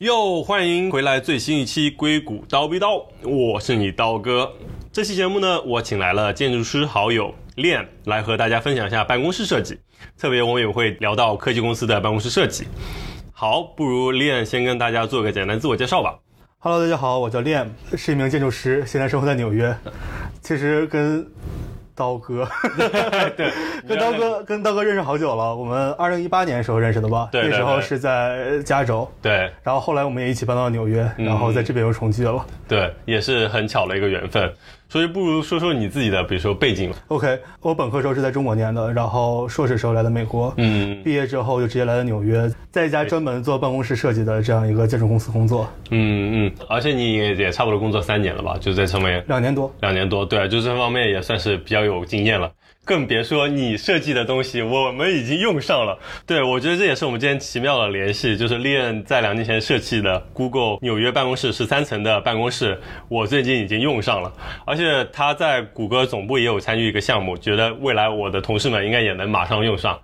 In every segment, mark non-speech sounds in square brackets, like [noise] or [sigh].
又欢迎回来最新一期硅谷刀逼刀，我是你刀哥。这期节目呢，我请来了建筑师好友练来和大家分享一下办公室设计，特别我们也会聊到科技公司的办公室设计。好，不如练先跟大家做个简单自我介绍吧。Hello，大家好，我叫练，是一名建筑师，现在生活在纽约。其实跟刀哥，[laughs] 对，[laughs] 跟刀哥跟刀哥认识好久了，我们二零一八年时候认识的吧？对对对那时候是在加州，对然后后来我们也一起搬到纽约，嗯然后在这边又重聚了。对，也是很巧的一个缘分。所以不如说说你自己的，比如说背景吧。OK，我本科时候是在中国念的，然后硕士时候来的美国，嗯毕业之后就直接来了纽约，在一家专门做办公室设计的这样一个建筑公司工作，嗯嗯，而且你也也差不多工作三年了吧？就在上面两年多。两年多，对，就这方面也算是比较有经验了。更别说你设计的东西，我们已经用上了。对，我觉得这也是我们之间奇妙的联系，就是利恩在两年前设计的 Google 纽约办公室十三层的办公室，我最近已经用上了。而且他在谷歌总部也有参与一个项目，觉得未来我的同事们应该也能马上用上。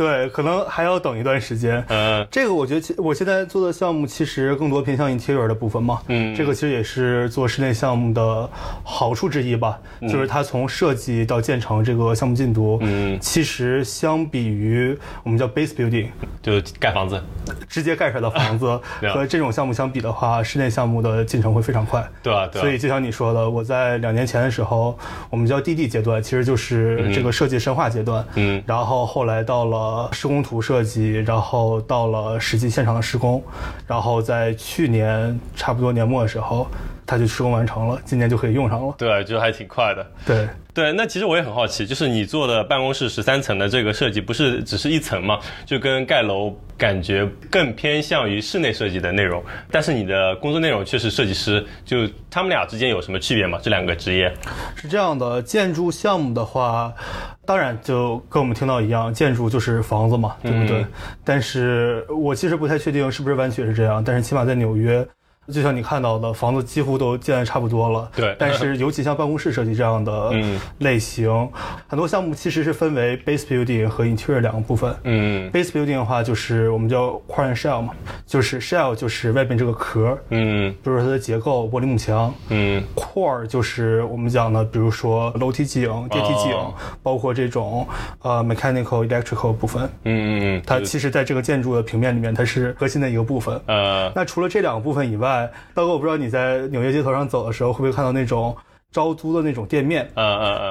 对，可能还要等一段时间。嗯。这个我觉得其我现在做的项目其实更多偏向 interior 的部分嘛，嗯。这个其实也是做室内项目的好处之一吧，就是它从设计到建成这个项目进度，嗯，其实相比于我们叫 base building 就是盖房子，直接盖出来的房子 [laughs] 和这种项目相比的话，室内项目的进程会非常快。对啊、所以就像你说的，我在两年前的时候，我们叫 DD 阶段，其实就是这个设计深化阶段。嗯。然后后来到了施工图设计，然后到了实际现场的施工，然后在去年差不多年末的时候，它就施工完成了，今年就可以用上了。对，就还挺快的。对，对，那其实我也很好奇，就是你做的办公室十三层的这个设计，不是只是一层吗？就跟盖楼感觉更偏向于室内设计的内容，但是你的工作内容却是设计师，就他们俩之间有什么区别吗？这两个职业？是这样的，建筑项目的话，当然就跟我们听到一样，建筑就是房子嘛，对不对？嗯但是我其实不太确定是不是完全是这样，但是起码在纽约。就像你看到的，房子几乎都建的差不多了。对但是尤其像办公室设计这样的嗯类型，很多项目其实是分为 base building 和 interior 两个部分。嗯 base building 的话，就是我们叫 core and shell 嘛，就是 shell 就是外边这个壳，嗯比如说它的结构、玻璃幕墙，嗯 core 就是我们讲的，比如说楼梯井、电梯井，哦包括这种呃 mechanical、electrical 部分。嗯嗯，嗯它其实在这个建筑的平面里面，它是核心的一个部分。呃那除了这两个部分以外，刀哥，我不知道你在纽约街头上走的时候，会不会看到那种招租的那种店面？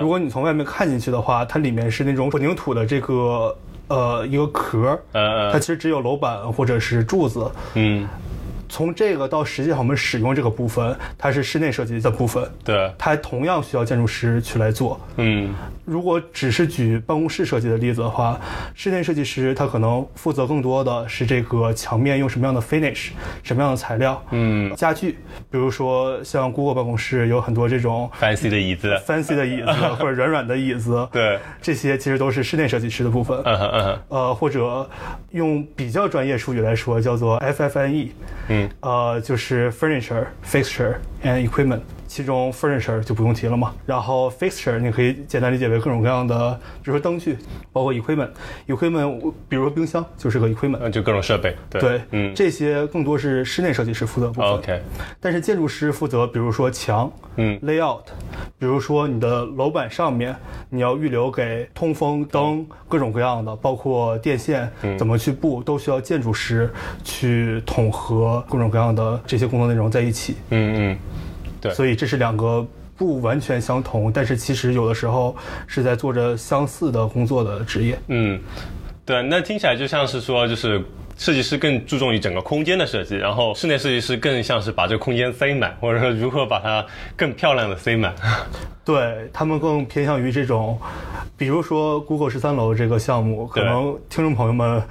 如果你从外面看进去的话，它里面是那种混凝土的这个呃一个壳，它其实只有楼板或者是柱子。嗯，从这个到实际上我们使用这个部分，它是室内设计的部分。对，它同样需要建筑师去来做。嗯。如果只是举办公室设计的例子的话，室内设计师他可能负责更多的是这个墙面用什么样的 finish，什么样的材料，嗯。家具，比如说像 Google 办公室有很多这种，fancy 的椅子，fancy 的椅子 [laughs] 或者软软的椅子，对，这些其实都是室内设计师的部分。嗯哼嗯哼。呃，或者用比较专业术语来说，叫做 FFNE，嗯呃，就是 furniture, fixture and equipment。 其中 furniture 就不用提了嘛，然后 fixture 你可以简单理解为各种各样的，比如说灯具，包括 equipment。equipment 比如说冰箱就是个 equipment。那就各种设备，对对，嗯这些更多是室内设计师负责部分。，OK，但是建筑师负责，比如说墙，嗯，layout，比如说你的楼板上面你要预留给通风、灯各种各样的，包括电线嗯怎么去布，都需要建筑师去统合各种各样的这些工作内容在一起。嗯嗯，对所以这是两个不完全相同，但是其实有的时候是在做着相似的工作的职业。嗯，对，那听起来就像是说，就是设计师更注重于整个空间的设计，然后室内设计师更像是把这个空间塞满，或者说如何把它更漂亮的塞满。[laughs] 对他们更偏向于这种，比如说 Google 十三楼这个项目，可能听众朋友们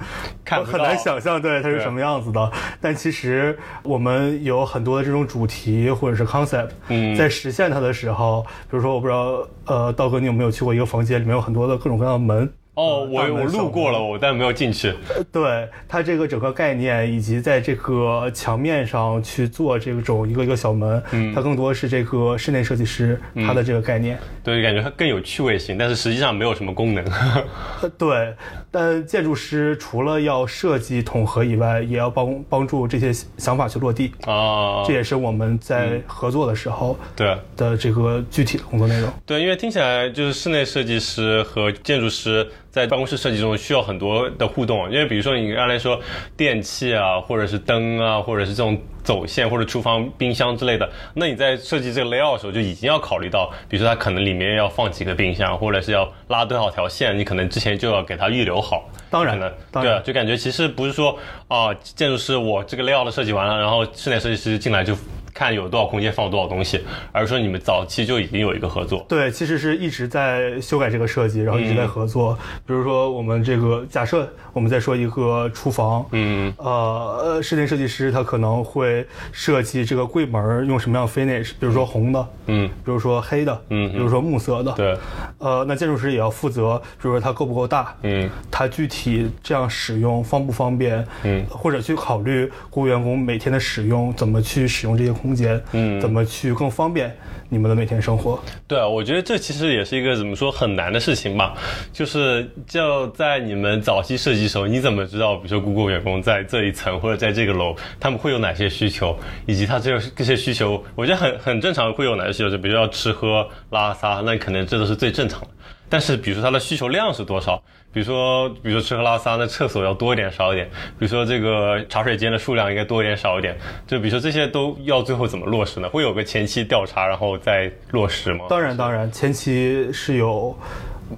看不很难想象，对它是什么样子的。但其实我们有很多的这种主题或者是 concept，嗯在实现它的时候，比如说我不知道，呃，道哥你有没有去过一个房间，里面有很多的各种各样的门。哦，我我路过了，我但没有进去。对它这个整个概念，以及在这个墙面上去做这种一个一个小门，嗯它更多是这个室内设计师他的这个概念。对，感觉它更有趣味性，但是实际上没有什么功能。[laughs] 呃，对，但建筑师除了要设计统合以外，也要帮帮助这些想法去落地，啊这，也是我们在合作的时候对的这个具体的工作内容。对，因为听起来就是室内设计师和建筑师在办公室设计中需要很多的互动，因为比如说你刚才说电器啊，或者是灯啊，或者是这种走线或者厨房、冰箱之类的，那你在设计这个 layout 的时候就已经要考虑到，比如说它可能里面要放几个冰箱，或者是要拉多少条线，你可能之前就要给它预留好。当然了对啊当然，就感觉其实不是说啊，建筑师我这个 layout 的设计完了，然后室内设计师进来就看有多少空间放多少东西，而是说你们早期就已经有一个合作。对，其实是一直在修改这个设计，然后一直在合作。比如说，我们这个假设我们在说一个厨房，嗯。呃呃，室内设计师他可能会设计这个柜门用什么样的 finish，比如说红的，嗯，比如说黑的，嗯。比如说木色的，对，呃，那建筑师也要负责，比如说它够不够大，嗯。它具体这样使用方不方便，嗯。或者去考虑雇员工每天的使用，怎么去使用这些空间，嗯怎么去更方便你们的每天生活。对啊，我觉得这其实也是一个怎么说很难的事情吧，就是就在你们早期设计的时候，你怎么知道，比如说 Google 员工在这一层或者在这个楼，他们会有哪些需求，以及他这个这些需求，我觉得很很正常会有哪些需求，就比如要吃喝拉撒，那可能这都是最正常的。但是，比如说它的需求量是多少？比如说，比如说吃喝拉撒，那厕所要多一点少一点？比如说这个茶水间的数量应该多一点少一点？就比如说这些都要最后怎么落实呢？会有个前期调查，然后再落实吗？当然，当然，前期是有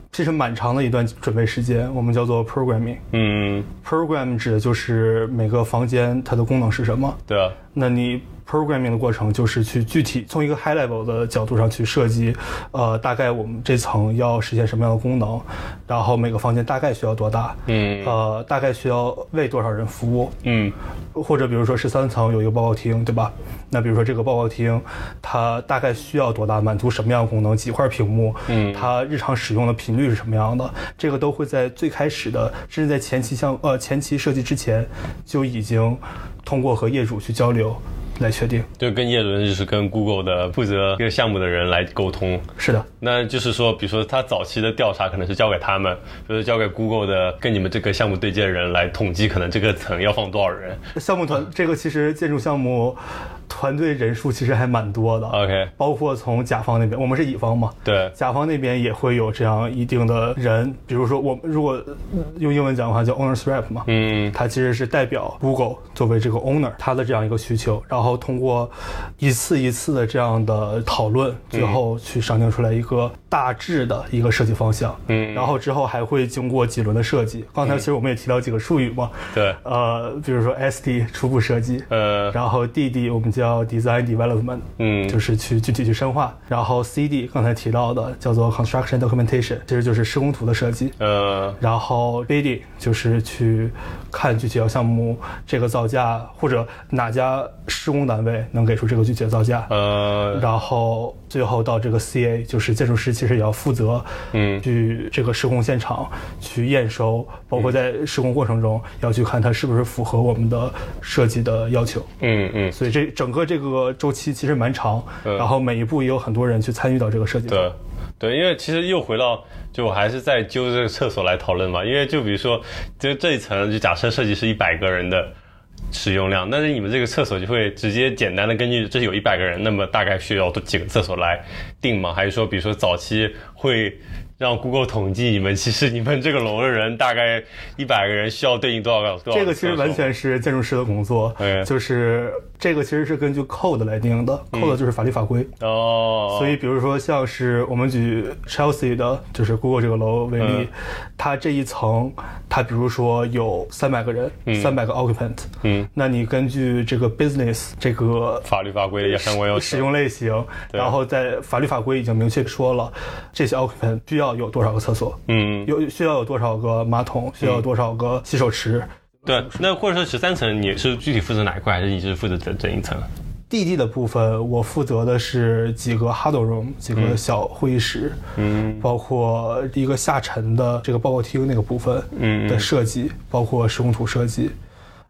这是蛮长的一段准备时间，我们叫做 programming。嗯，program 指的就是每个房间它的功能是什么。对啊，那你 programming 的过程就是去具体从一个 high level 的角度上去设计，呃，大概我们这层要实现什么样的功能，然后每个房间大概需要多大，嗯。呃，大概需要为多少人服务，嗯。或者比如说十三层有一个报告厅，对吧？那比如说这个报告厅，它大概需要多大，满足什么样的功能，几块屏幕，嗯。它日常使用的频率是什么样的，这个都会在最开始的，甚至在前期项呃前期设计之前，就已经通过和业主去交流有来确定。就跟叶主人就是跟 Google 的负责这个项目的人来沟通。是的，那就是说，比如说他早期的调查可能是交给他们，就是交给 Google 的跟你们这个项目对接的人来统计，可能这个层要放多少人。项目团这个其实建筑项目团队人数其实还蛮多的。OK，包括从甲方那边，我们是乙方嘛，对，甲方那边也会有这样一定的人，比如说我们如果用英文讲的话叫 owners rep 嘛，嗯。他其实是代表 Google 作为这个 owner 他的这样一个需求，然后通过一次一次的这样的讨论，最后去商定出来一个大致的一个设计方向。嗯，然后之后还会经过几轮的设计。刚才其实我们也提到几个术语嘛，对，呃，比如说 SD 初步设计，呃，然后 DD 我们叫 Design Development，嗯，就是去具体去深化。然后 CD 刚才提到的叫做 Construction Documentation，其实就是施工图的设计。呃，然后 bidding 就是去看具体要项目这个造价，或者哪家施工单位能给出这个具体的造价。呃，然后最后到这个 CA，就是建筑师其实也要负责，嗯去这个施工现场去验收，包括在施工过程中要去看它是不是符合我们的设计的要求。嗯嗯，所以这整个这个周期其实蛮长，嗯然后每一步也有很多人去参与到这个设计中。对。对，因为其实又回到，就我还是在揪这个厕所来讨论嘛。因为就比如说，就这一层，就假设设计是一百个人的使用量，但是你们这个厕所就会直接简单的根据这有一百个人，那么大概需要多几个厕所来定吗？还是说，比如说早期会让 Google 统计你们其实你们这个楼的人大概一百个人需要对应多少个？多少这个其实完全是建筑师的工作就是这个其实是根据 code 来定的，code 就是法律法规。哦，所以，比如说像是我们举 Chelsea 的，就是 Google 这个楼为例，嗯。它这一层，它比如说有三百个人，三百个 occupant，嗯，那你根据这个 business 这个法律法规的相关要求使用类型，然后在法律法规已经明确说了，这些 occupant 需要有多少个厕所，嗯，有需要有多少个马桶，需要有多少个洗手池。对，那或者说十三层你是具体负责哪一块，还是你是负责整整一层？D D 的部分，我负责的是几个 huddle room，几个小会议室，嗯。包括一个下沉的这个报告厅那个部分嗯的设计，包括施工图设计。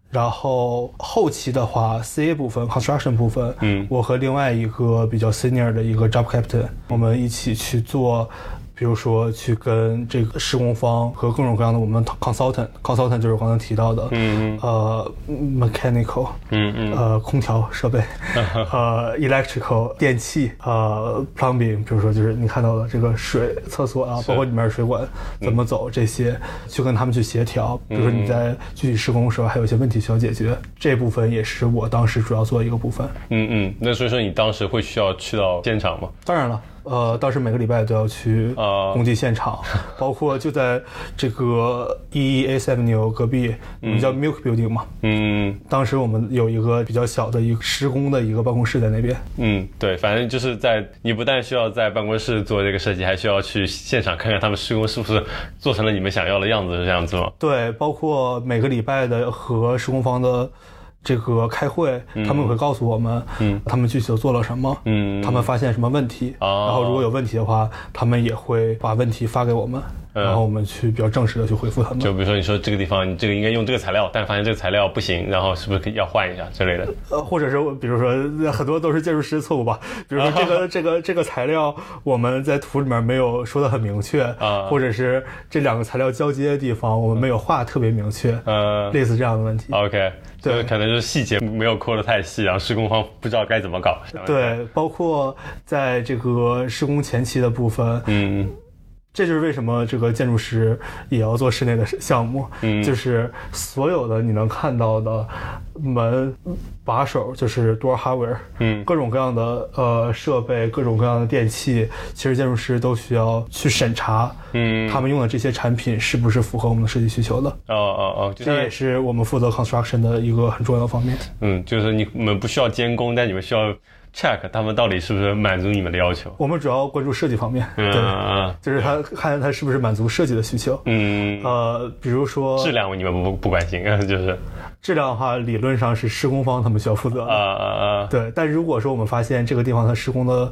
然后后期的话，CA 部分、construction 部分，嗯。我和另外一个比较 senior 的一个 job captain，我们一起去做，比如说去跟这个施工方和各种各样的我们 consultant，consultant 就是我刚才提到的，嗯呃，mechanical，嗯嗯呃，空调设备，[laughs] 呃，electrical 电器，呃，plumbing，比如说就是你看到的这个水厕所啊，包括里面的水管怎么走这些，去跟他们去协调。比如说你在具体施工的时候还有一些问题需要解决，这部分也是我当时主要做的一个部分。嗯嗯，那所以说你当时会需要去到现场吗？当然了。呃，当时每个礼拜都要去啊工地现场，[laughs] 包括就在这个 E A Avenue 隔壁，我们叫 Milk Building 嘛。嗯当时我们有一个比较小的一个施工的一个办公室在那边。嗯，对，反正就是在你不但需要在办公室做这个设计，还需要去现场看看他们施工是不是做成了你们想要的样子，是这样子吗？对，包括每个礼拜的和施工方的这个开会，他们会告诉我们，嗯。他们具体都做了什么，嗯。他们发现什么问题，哦。然后如果有问题的话，他们也会把问题发给我们，嗯然后我们去比较正式的去回复他们。就比如说你说这个地方你这个应该用这个材料，但发现这个材料不行，然后是不是可以要换一下之类的？呃，或者是比如说很多都是建筑师的错误吧，比如说这个 [laughs] 这个这个材料我们在图里面没有说的很明确，啊或者是这两个材料交接的地方我们没有画特别明确，呃类似这样的问题。，OK，对可能就是细节没有抠得太细，然后施工方不知道该怎么搞。对，包括在这个施工前期的部分，嗯这就是为什么这个建筑师也要做室内的项目，嗯就是所有的你能看到的门把手，就是 door hardware，嗯各种各样的呃设备，各种各样的电器，其实建筑师都需要去审查，嗯，他们用的这些产品是不是符合我们的设计需求的。哦哦哦，这也是我们负责 construction 的一个很重要的方面。嗯，就是你们不需要监工，但你们需要 check 他们到底是不是满足你们的要求。我们主要关注设计方面，嗯对，嗯就是他看他是不是满足设计的需求。嗯，呃，比如说质量你们不不关心，[laughs] 就是质量的话，理论上是施工方他们需要负责的。啊啊啊，对，但如果说我们发现这个地方它施工的，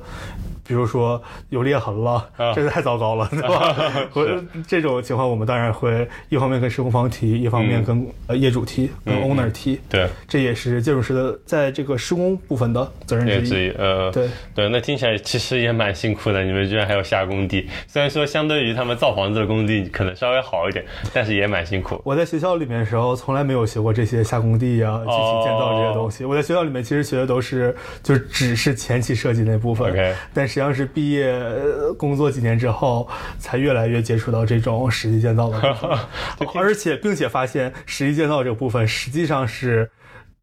比如说有裂痕了，啊这个太糟糕了，[laughs] 对吧？或者这种情况，我们当然会一方面跟施工方提，一方面跟呃业主提，跟嗯 owner 提。对，这也是建筑师的在这个施工部分的责任之一。呃，对对，那听起来其实也蛮辛苦的，你们居然还要下工地，虽然说相对于他们造房子的工地可能稍微好一点，[laughs] 但是也蛮辛苦。我在学校里面的时候，从来没有学过这些下工地啊、具体建造这些东西。我在学校里面其实学的都是，就只是前期设计那部分。OK 但实际上是毕业呃工作几年之后，才越来越接触到这种实际建造的部分，[laughs] [laughs] 而且并且发现实际建造这个部分实际上是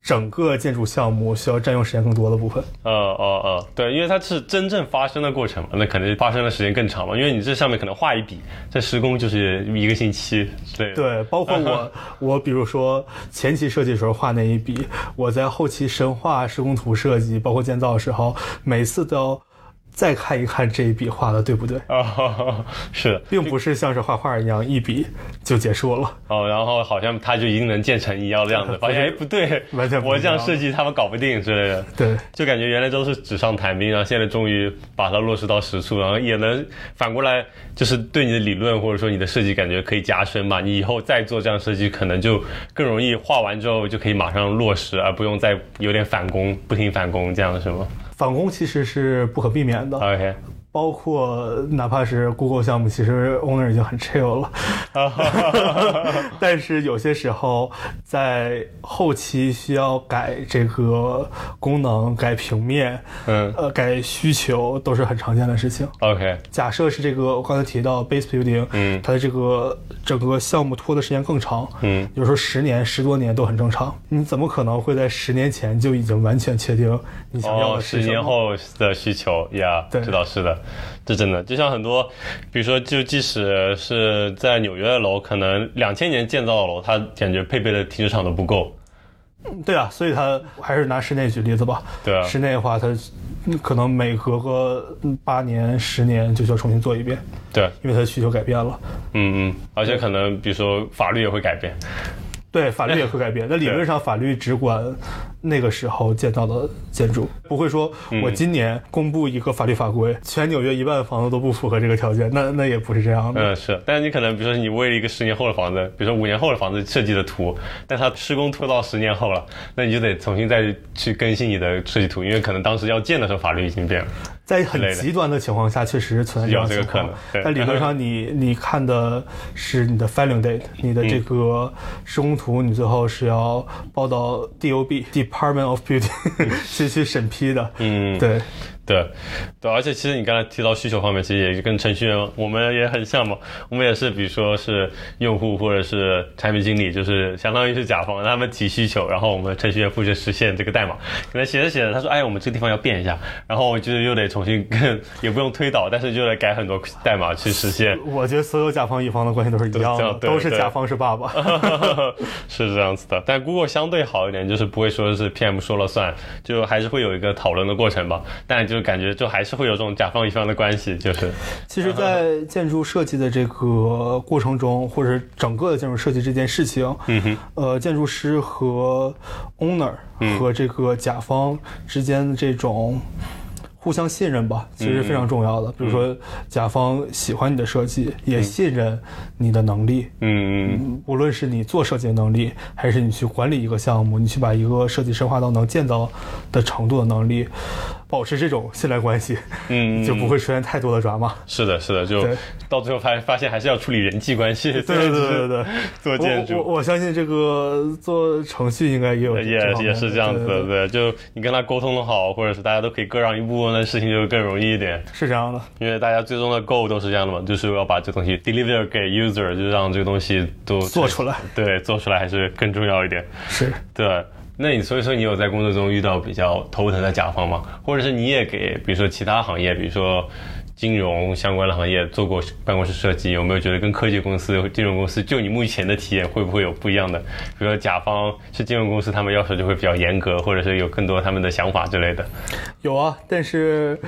整个建筑项目需要占用时间更多的部分。呃呃呃，对，因为它是真正发生的过程嘛，那可能发生的时间更长嘛，因为你这上面可能画一笔，这施工就是一个星期之类的。对，包括我，[laughs] 我比如说前期设计的时候画那一笔，我在后期深化施工图设计，包括建造的时候，每次都要再看一看这一笔画的对不对，啊，[laughs] 是的，并不是像是画画一样一笔就结束了。哦，然后好像它就一定能建成一样的样子，[laughs] 发现哎不对，完全不我这样设计他们搞不定之类的。对，就感觉原来都是纸上谈兵，然后现在终于把它落实到实处，然后也能反过来，就是对你的理论或者说你的设计感觉可以加深嘛。你以后再做这样设计，可能就更容易画完之后就可以马上落实，而不用再有点返工，不停返工这样是吗反攻其实是不可避免的，包括哪怕是 Google 项目，其实 owner 已经很 chill 了，但是有些时候在后期需要改这个功能、改平面，嗯。呃，改需求都是很常见的事情。，OK，假设是这个我刚才提到 base building，嗯。它的这个整个项目拖的时间更长，嗯，有时候十年、十多年都很正常。你怎么可能会在十年前就已经完全确定你想要哦，的哦？十年后的需求呀对。这倒是的，这真的就像很多，比如说，就即使是在纽约的楼，可能两千年建造的楼，它感觉配备的停车场都不够。对啊，所以它还是拿室内举例子吧。对啊室内的话，它嗯可能每隔个嗯八年、十年就需要重新做一遍，对，因为它的需求改变了。嗯嗯，而且可能比如说法律也会改变。[laughs] 对，法律也会改变。那理论上，法律只管那个时候建造的建筑，不会说我今年公布一个法律法规，全纽约一半的房子都不符合这个条件，那那也不是这样的。嗯，是，但是你可能比如说你为了一个十年后的房子，比如说五年后的房子设计的图，但它施工拖到十年后了，那你就得重新再去更新你的设计图，因为可能当时要建的时候法律已经变了。在很极端的情况下，确实存在这样的情况。但理论上，你你看的是你的 filing date，你的这个施工图，你最后是要报到 DOB Department of Beauty [laughs] 去去审批的。嗯，对。对，对，而且其实你刚才提到需求方面，其实也跟程序员我们也很像嘛。我们也是，比如说是用户或者是产品经理，就是相当于是甲方，他们提需求，然后我们程序员负责实现这个代码。可能写着写着，他说：“哎，我们这个地方要变一下。”然后就是又得重新跟，也不用推导，但是就得改很多代码去实现。我觉得所有甲方乙方的关系都是一样的，都是甲方是爸爸。[laughs] 是这样子的，但 Google 相对好一点，就是不会说是 PM 说了算，就还是会有一个讨论的过程吧。但就就感觉就还是会有这种甲方乙方的关系，就是。[laughs] 其实，在建筑设计的这个过程中，或者整个的建筑设计这件事情，嗯哼，呃，建筑师和 owner 和这个甲方之间的这种。互相信任吧，其实非常重要的。比如说，甲方喜欢你的设计，也信任你的能力。嗯嗯，无论是你做设计的能力，还是你去管理一个项目，你去把一个设计深化到能建造的程度的能力，保持这种信赖关系，嗯，就不会出现太多的抓马。是的，是的，就到最后发发现还是要处理人际关系。对对对对对，[laughs] 做建筑，我我相信这个做程序应该也有也也是这样子的。对，就你跟他沟通的好，或者是大家都可以各让一步。那事情就更容易一点，是这样的，因为大家最终的 goal 都是这样的嘛，就是要把这东西 deliver 给 user，就让这个东西都做出来，对，做出来还是更重要一点。是，对。那你所以说你有在工作中遇到比较头疼的甲方吗？或者是你也给，比如说其他行业，比如说。金融相关的行业做过办公室设计，有没有觉得跟科技公司、金融公司，就你目前的体验会不会有不一样的？比如说甲方是金融公司，他们要求就会比较严格，或者是有更多他们的想法之类的。有啊，但是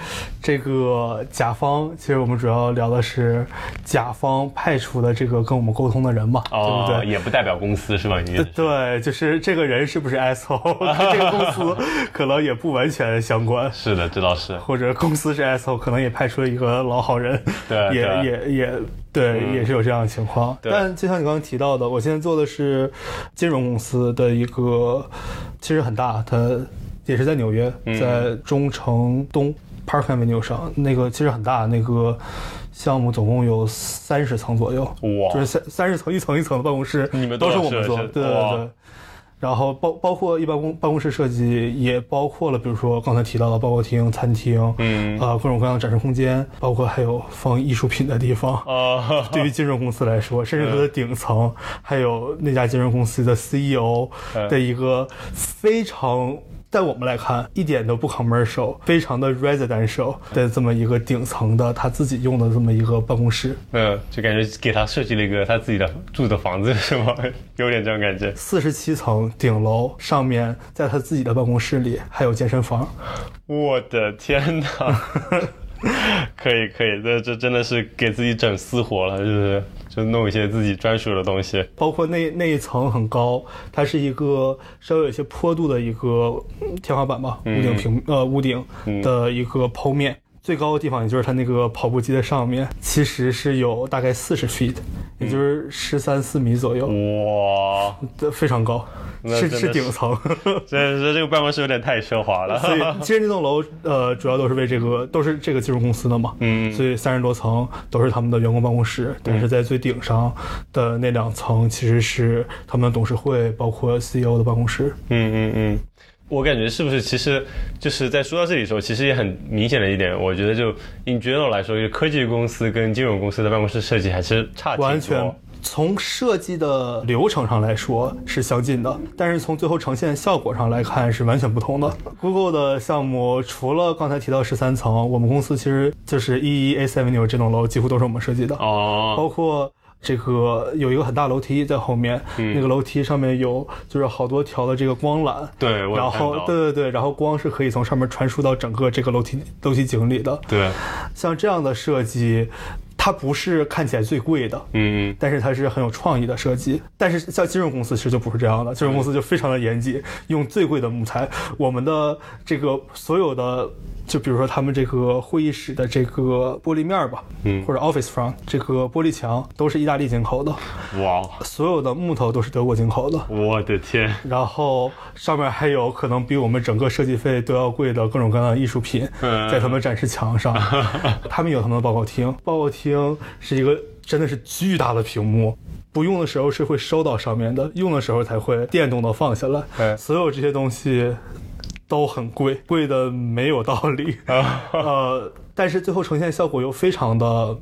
这个甲方其实我们主要聊的是甲方派出的这个跟我们沟通的人嘛，对不对？也不代表公司是吧？你对，就是这个人是不是 SO，跟 [laughs] 这个公司可能也不完全相关。是的，这倒是。或者公司是 SO，可能也派出了一。个老好人，[laughs] 对，也也也对，也是有这样的情况。但就像你刚刚提到的，我现在做的是金融公司的一个，其实很大，它也是在纽约，在中城东 Park Avenue 上，那个其实很大，那个项目总共有三十层左右，哇，就是三三十层一层一层的办公室，你们都是我们做，对对对。然后包包括一般公办公室设计，也包括了，比如说刚才提到的报告厅、餐厅，嗯，啊，各种各样的展示空间，包括还有放艺术品的地方。啊，[laughs] 对于金融公司来说，甚至它的顶层，还有那家金融公司的 CEO 的一个非常。在我们来看，一点都不 commercial，非常的 residential 的这么一个顶层的他自己用的这么一个办公室，嗯，就感觉给他设计了一个他自己的住的房子是吗？[laughs] 有点这种感觉。四十七层顶楼上面，在他自己的办公室里还有健身房。我的天哪！[laughs] [laughs] 可以可以，这这真的是给自己整私活了，就是。就弄一些自己专属的东西，包括那那一层很高，它是一个稍微有些坡度的一个天花板吧，屋顶平呃屋顶的一个剖面，最高的地方也就是它那个跑步机的上面，其实是有大概四十 feet，也就是十三四米左右，哇，非常高。是是顶层，[laughs] 这这这个办公室有点太奢华了。所以其实那栋楼呃主要都是为这个都是这个金融公司的嘛，嗯，所以三十多层都是他们的员工办公室，但是在最顶上的那两层其实是他们的董事会，包括 CEO 的办公室。嗯嗯嗯，我感觉是不是其实就是在说到这里的时候，其实也很明显的一点，我觉得就 in general 来说，就科技公司跟金融公司的办公室设计还是差挺多。从设计的流程上来说是相近的，但是从最后呈现效果上来看是完全不同的。Google 的项目除了刚才提到十三层，我们公司其实就是 E E A Avenue 这栋楼几乎都是我们设计的哦，包括这个有一个很大楼梯在后面，那个楼梯上面有就是好多条的这个光缆，对，然后对对对，然后光是可以从上面传输到整个这个楼梯楼梯井里的，对，像这样的设计。它不是看起来最贵的，嗯但是它是很有创意的设计。但是像金融公司其实就不是这样的，金融公司就非常的严谨，[laughs] 用最贵的木材。我们的这个所有的，就比如说他们这个会议室的这个玻璃面儿吧，嗯或者 office front 这个玻璃墙都是意大利进口的，嗯，哇，所有的木头都是德国进口的。我的天，然后上面还有可能比我们整个设计费都要贵的各种各样的艺术品，嗯在他们展示墙上。[laughs] 他们有他们的报告厅，报告厅是一个真的是巨大的屏幕。不用的时候是会收到上面的，用的时候才会电动的放下来。对所有这些东西都很贵，贵的没有道理。[laughs] 呃，但是最后呈现效果又非常的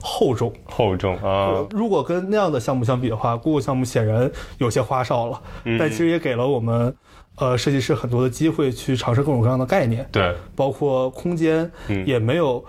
厚重。厚重啊，如果跟那样的项目相比的话，Google 项目显然有些花哨了，嗯但其实也给了我们呃设计师很多的机会去尝试各种各样的概念，对，包括空间嗯也没有。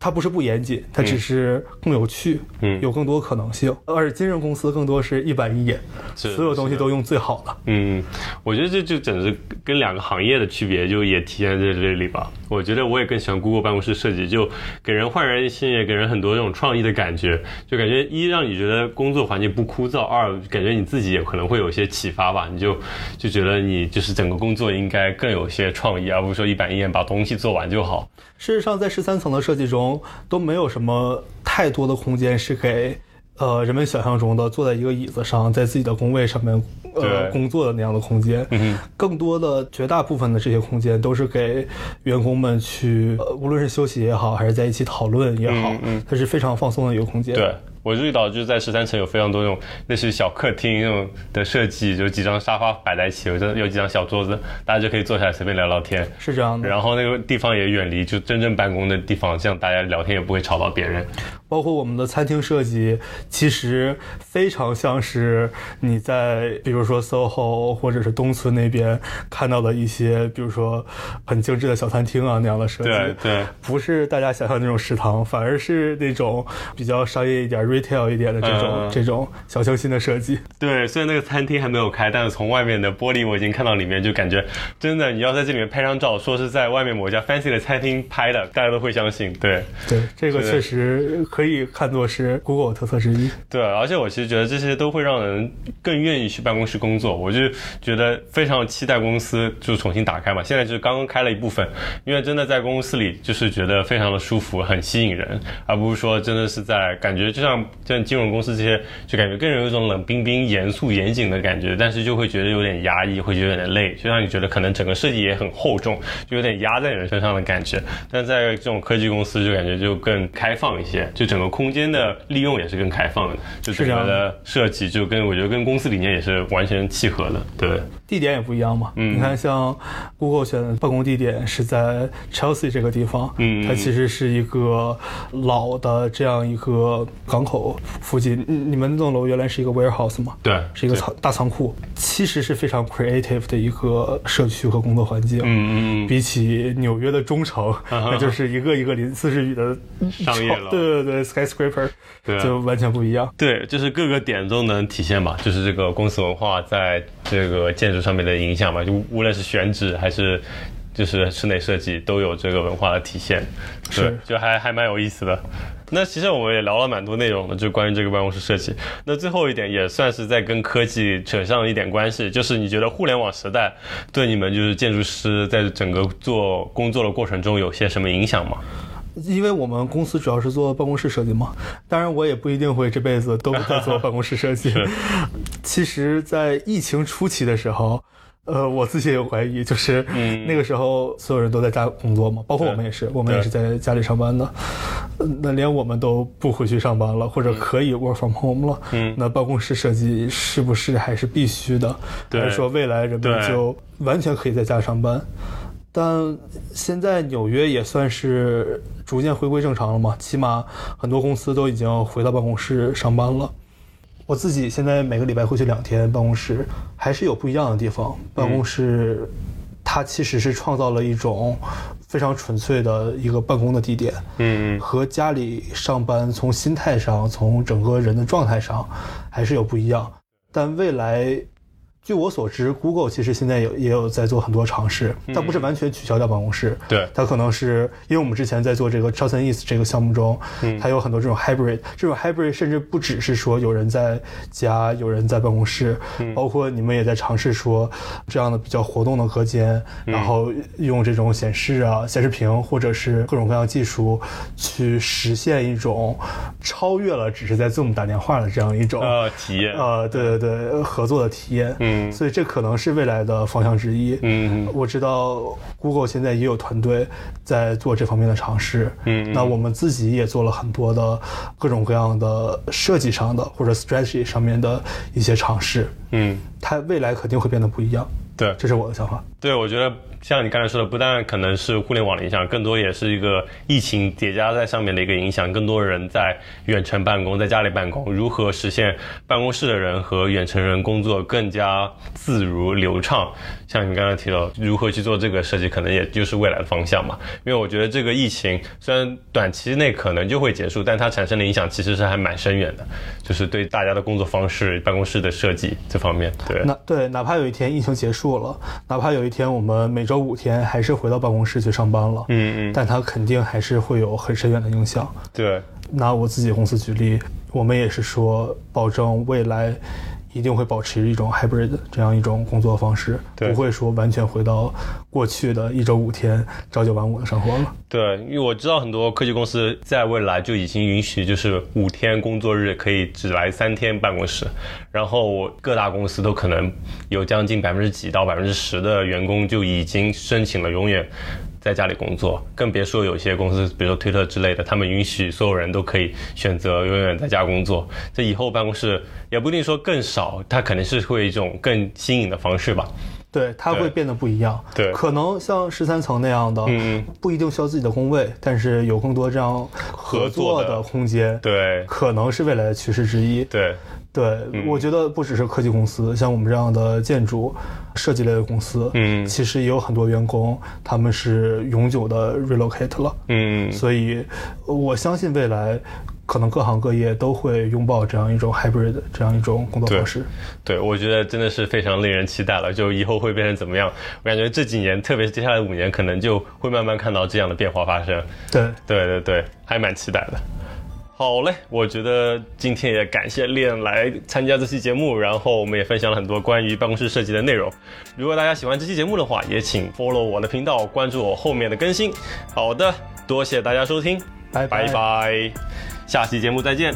它不是不严谨，它只是更有趣，嗯有更多可能性。而金融公司更多是一板一眼，是所有东西都用最好的。嗯，我觉得这就简直跟两个行业的区别，就也体现在这里吧。我觉得我也更喜欢 Google 办公室设计，就给人焕然一新，也给人很多这种创意的感觉。就感觉一让你觉得工作环境不枯燥，二感觉你自己也可能会有一些启发吧。你就就觉得你就是整个工作应该更有些创意，而不是说一板一眼把东西做完就好。事实上，在十三层的设计中都没有什么太多的空间是给呃人们想象中的坐在一个椅子上，在自己的工位上面呃工作的那样的空间。嗯更多的绝大部分的这些空间都是给员工们去，呃，无论是休息也好，还是在一起讨论也好，嗯嗯它是非常放松的一个空间。对。我注意到，就是在十三层有非常多那种类似于小客厅那种的设计，就几张沙发摆在一起，有有几张小桌子，大家就可以坐下来随便聊聊天。是这样的。然后那个地方也远离就真正办公的地方，这样大家聊天也不会吵到别人。包括我们的餐厅设计，其实非常像是你在比如说 SOHO 或者是东村那边看到的一些，比如说很精致的小餐厅啊那样的设计。对对，不是大家想象的那种食堂，反而是那种比较商业一点、retail 一点的这种、嗯这种小清新的设计。对，虽然那个餐厅还没有开，但是从外面的玻璃我已经看到里面，就感觉真的，你要在这里面拍张照，说是在外面某家 fancy 的餐厅拍的，大家都会相信。对，对，这个确实可以看作是 Google 特色之一。对，而且我其实觉得这些都会让人更愿意去办公室工作。我就觉得非常期待公司就重新打开嘛，现在就是刚刚开了一部分，因为真的在公司里就是觉得非常的舒服，很吸引人，而不是说真的是在感觉就像像金融公司这些，就感觉更有一种冷冰冰、严肃严谨的感觉，但是就会觉得有点压抑，会觉得有点累，就让你觉得可能整个设计也很厚重，就有点压在人身上的感觉。但在这种科技公司就感觉就更开放一些，就整个空间的利用也是更开放的，就整个是这样的的设计就跟我觉得跟公司理念也是完全契合的。对，地点也不一样嘛。嗯你看，像 Google 选的办公地点是在 Chelsea 这个地方，嗯它其实是一个老的这样一个港口附近。嗯你们那栋楼原来是一个 warehouse 嘛？对，是一个仓大仓库，其实是非常 creative 的一个社区和工作环境。嗯嗯嗯，比起纽约的中城，那就是一个一个鳞次栉比的商业楼对对对，skyscraper 对啊就完全不一样。对，就是各个点都能体现嘛，就是这个公司文化在这个建筑上面的影响嘛，就无论是选址还是就是室内设计，都有这个文化的体现，对是，就还还蛮有意思的。那其实我们也聊了蛮多内容的，就关于这个办公室设计。那最后一点也算是在跟科技扯上一点关系，就是你觉得互联网时代对你们就是建筑师在整个做工作的过程中有些什么影响吗？因为我们公司主要是做办公室设计嘛，当然我也不一定会这辈子都在做办公室设计。[laughs] 其实，在疫情初期的时候，呃，我自己也有怀疑，就是嗯那个时候所有人都在家工作嘛，包括我们也是，我们也是在家里上班的。呃那连我们都不回去上班了，或者可以 work from home 了。嗯那办公室设计是不是还是必须的？对还是说未来人们就完全可以在家上班？但现在纽约也算是逐渐回归正常了嘛，起码很多公司都已经回到办公室上班了。我自己现在每个礼拜会去两天办公室，还是有不一样的地方。办公室它其实是创造了一种非常纯粹的一个办公的地点，嗯和家里上班从心态上、从整个人的状态上还是有不一样。但未来据我所知，Google 其实现在有也有在做很多尝试，它不是完全取消掉办公室，对。它可能是因为我们之前在做这个 Charleston East 这个项目中，嗯它有很多这种 hybrid，这种 hybrid 甚至不只是说有人在家，有人在办公室，嗯。包括你们也在尝试说这样的比较活动的隔间，嗯然后用这种显示啊、显示屏或者是各种各样技术去实现一种超越了只是在 Zoom 打电话的这样一种呃，体验，呃，对对对，合作的体验，嗯所以这可能是未来的方向之一。嗯。我知道 Google 现在也有团队在做这方面的尝试，嗯。那我们自己也做了很多的各种各样的设计上的或者 strategy 上面的一些尝试，嗯，它未来肯定会变得不一样，对，这是我的想法。对，我觉得像你刚才说的，不但可能是互联网的影响，更多也是一个疫情叠加在上面的一个影响。更多人在远程办公，在家里办公，如何实现办公室的人和远程人工作更加自如流畅？像你刚才提到，如何去做这个设计，可能也就是未来的方向嘛。因为我觉得这个疫情虽然短期内可能就会结束，但它产生的影响其实是还蛮深远的，就是对大家的工作方式、办公室的设计这方面。对，那对，哪怕有一天疫情结束了，哪怕有一天我们每周五天还是回到办公室去上班了，嗯嗯，但它肯定还是会有很深远的影响。对。拿我自己公司举例，我们也是说，保证未来一定会保持一种 hybrid 这样一种工作方式，不会说完全回到过去的一周五天朝九晚五的生活了。对，因为我知道很多科技公司在未来就已经允许，就是五天工作日可以只来三天办公室，然后各大公司都可能有将近百分之几到百分之十的员工就已经申请了永远在家里工作，更别说有些公司，比如说推特之类的，他们允许所有人都可以选择永远在家工作。这以后办公室也不一定说更少，它肯定是会一种更新颖的方式吧。对，它会变得不一样。对可能像十三层那样的，嗯不一定需要自己的工位，但是有更多这样合作的空间，对可能是未来的趋势之一。对，对，嗯我觉得不只是科技公司，像我们这样的建筑设计类的公司，嗯其实也有很多员工他们是永久的 relocate 了，嗯，所以我相信未来可能各行各业都会拥抱这样一种 hybrid 这样一种工作方式。对，我觉得真的是非常令人期待了。就以后会变成怎么样？我感觉这几年，特别是接下来五年，可能就会慢慢看到这样的变化发生。对，对对对，还蛮期待的。好嘞，我觉得今天也感谢练来参加这期节目，然后我们也分享了很多关于办公室设计的内容。如果大家喜欢这期节目的话，也请 follow 我的频道，关注我后面的更新。好的，多谢大家收听，拜拜拜，下期节目再见。